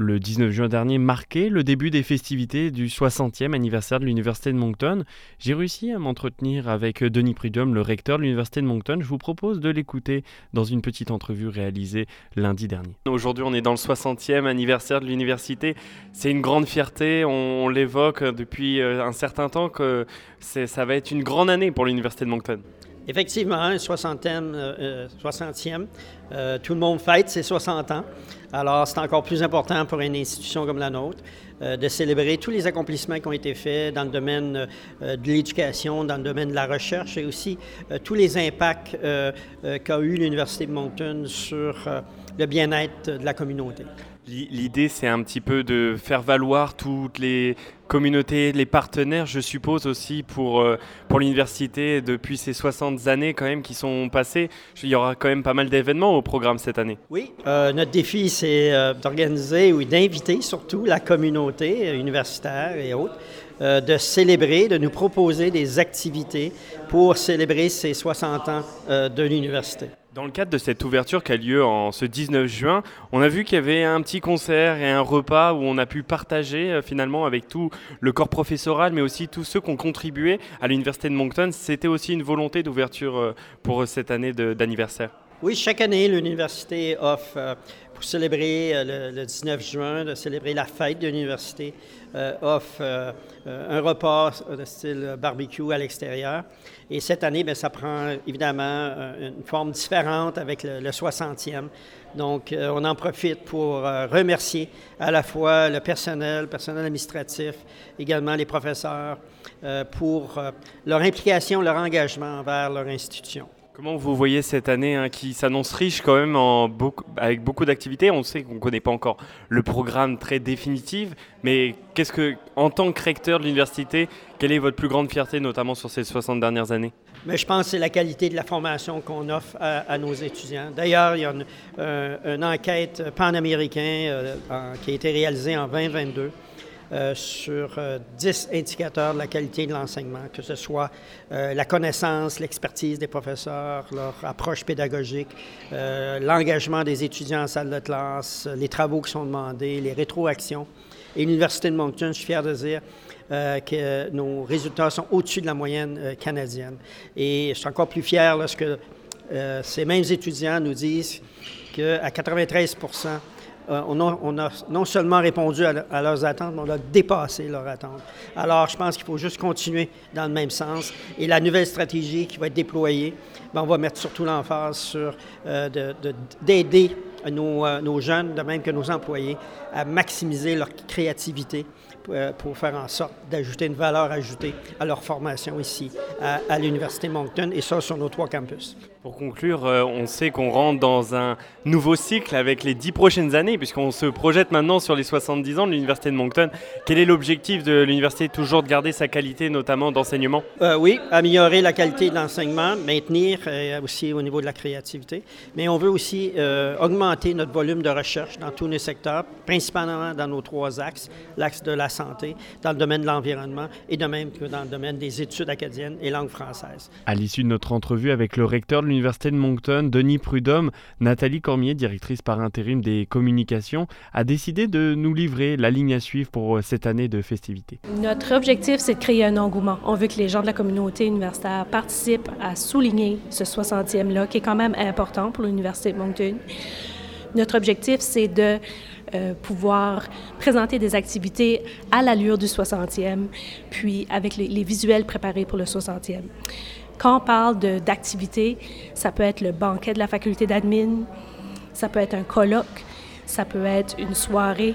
Le 19 juin dernier marquait le début des festivités du 60e anniversaire de l'Université de Moncton. J'ai réussi à m'entretenir avec Denis Prudhomme, le recteur de l'Université de Moncton. Je vous propose de l'écouter dans une petite entrevue réalisée lundi dernier. Aujourd'hui, on est dans le 60e anniversaire de l'université. C'est une grande fierté, on, l'évoque depuis euh, un certain temps que ça va être une grande année pour l'Université de Moncton. Effectivement, un 60e, euh, 60e euh, tout le monde fête ses 60 ans. Alors, c'est encore plus important pour une institution comme la nôtre euh, de célébrer tous les accomplissements qui ont été faits dans le domaine de l'éducation, dans le domaine de la recherche et aussi tous les impacts qu'a eu l'Université de Moncton sur le bien-être de la communauté. L'idée, c'est un petit peu de faire valoir toutes les communautés, les partenaires, je suppose aussi pour, euh, pour l'université depuis ces 60 années quand même qui sont passées. Il y aura quand même pas mal d'événements au programme cette année. Oui, euh, notre défi, c'est euh, d'organiser ou d'inviter surtout la communauté universitaire et autres de célébrer, de nous proposer des activités pour célébrer ces 60 ans de l'université. Dans le cadre de cette ouverture qui a lieu en ce 19 juin, on a vu qu'il y avait un petit concert et un repas où on a pu partager euh, finalement avec tout le corps professoral, mais aussi tous ceux qui ont contribué à l'Université de Moncton. C'était aussi une volonté d'ouverture euh, pour cette année d'anniversaire. Oui, chaque année, l'université offre, euh, pour célébrer euh, le, 19 juin, de célébrer la fête de l'université, euh, offre un repas de style barbecue à l'extérieur. Et cette année, bien, ça prend évidemment une forme différente avec le, 60e. Donc, on en profite pour remercier à la fois le personnel, le personnel administratif, également les professeurs, pour leur implication, leur engagement envers leur institution. Comment vous voyez cette année hein, qui s'annonce riche quand même avec beaucoup d'activités? On sait qu'on ne connaît pas encore le programme très définitif, mais qu'est-ce que, en tant que recteur de l'université, quelle est votre plus grande fierté, notamment sur ces 60 dernières années? Mais je pense que c'est la qualité de la formation qu'on offre à, nos étudiants. D'ailleurs, il y a une, euh, enquête panaméricaine euh, qui a été réalisée en 2022 euh, sur 10 euh, indicateurs de la qualité de l'enseignement, que ce soit euh, la connaissance, l'expertise des professeurs, leur approche pédagogique, l'engagement des étudiants en salle de classe, les travaux qui sont demandés, les rétroactions. Et l'Université de Moncton, je suis fier de dire, que nos résultats sont au-dessus de la moyenne canadienne. Et je suis encore plus fier lorsque ces mêmes étudiants nous disent qu'à 93 euh, on, a, non seulement répondu à, leurs attentes, mais on a dépassé leurs attentes. Alors, je pense qu'il faut juste continuer dans le même sens. Et la nouvelle stratégie qui va être déployée, ben, on va mettre surtout l'emphase sur euh, d'aider euh, nos, jeunes, de même que nos employés, à maximiser leur créativité pour faire en sorte d'ajouter une valeur ajoutée à leur formation ici à, à l'Université Moncton, et ça sur nos trois campus. Pour conclure, euh, on sait qu'on rentre dans un nouveau cycle avec les dix prochaines années, puisqu'on se projette maintenant sur les 70 ans de l'Université de Moncton. Quel est l'objectif de l'université Toujours de garder sa qualité, notamment d'enseignement? Euh, Oui, améliorer la qualité de l'enseignement, maintenir euh, aussi au niveau de la créativité. Mais on veut aussi augmenter notre volume de recherche dans tous les secteurs, principalement dans nos trois axes, l'axe de la santé, dans le domaine de l'environnement et de même que dans le domaine des études acadiennes et langue française. À l'issue de notre entrevue avec le recteur de l'Université de Moncton, Denis Prudhomme, Nathalie Cormier, directrice par intérim des communications, a décidé de nous livrer la ligne à suivre pour euh, cette année de festivités. Notre objectif, c'est de créer un engouement. On veut que les gens de la communauté universitaire participent à souligner ce 60e-là, qui est quand même important pour l'Université de Moncton. Notre objectif, c'est de euh, pouvoir présenter des activités à l'allure du 60e, puis avec les, visuels préparés pour le 60e. Quand on parle d'activités, ça peut être le banquet de la faculté d'admin, ça peut être un colloque, ça peut être une soirée.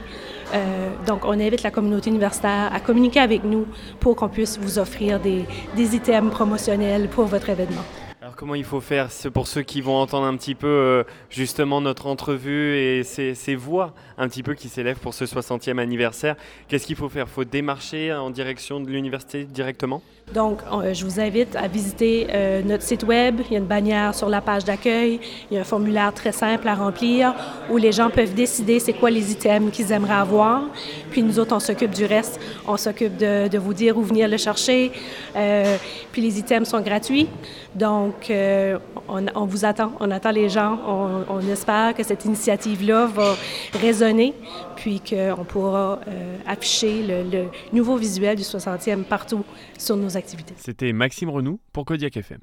Euh, donc, on invite la communauté universitaire à communiquer avec nous pour qu'on puisse vous offrir des, des items promotionnels pour votre événement. Alors comment il faut faire? Pour ceux qui vont entendre un petit peu euh, justement notre entrevue et ces, voix un petit peu qui s'élèvent pour ce 60e anniversaire Qu'est-ce qu'il faut faire? Il faut démarcher en direction de l'université directement? Donc, euh, je vous invite à visiter euh, notre site web. Il y a une bannière sur la page d'accueil. Il y a un formulaire très simple à remplir où les gens peuvent décider c'est quoi les items qu'ils aimeraient avoir. Puis nous autres, on s'occupe du reste. On s'occupe de, vous dire où venir le chercher. Puis les items sont gratuits. Donc, euh, on, vous attend, on attend les gens. On, espère que cette initiative-là va résonner, puis qu'on pourra euh, afficher le, le nouveau visuel du 60e partout sur nos activités. C'était Maxime Renou pour Kodiak FM.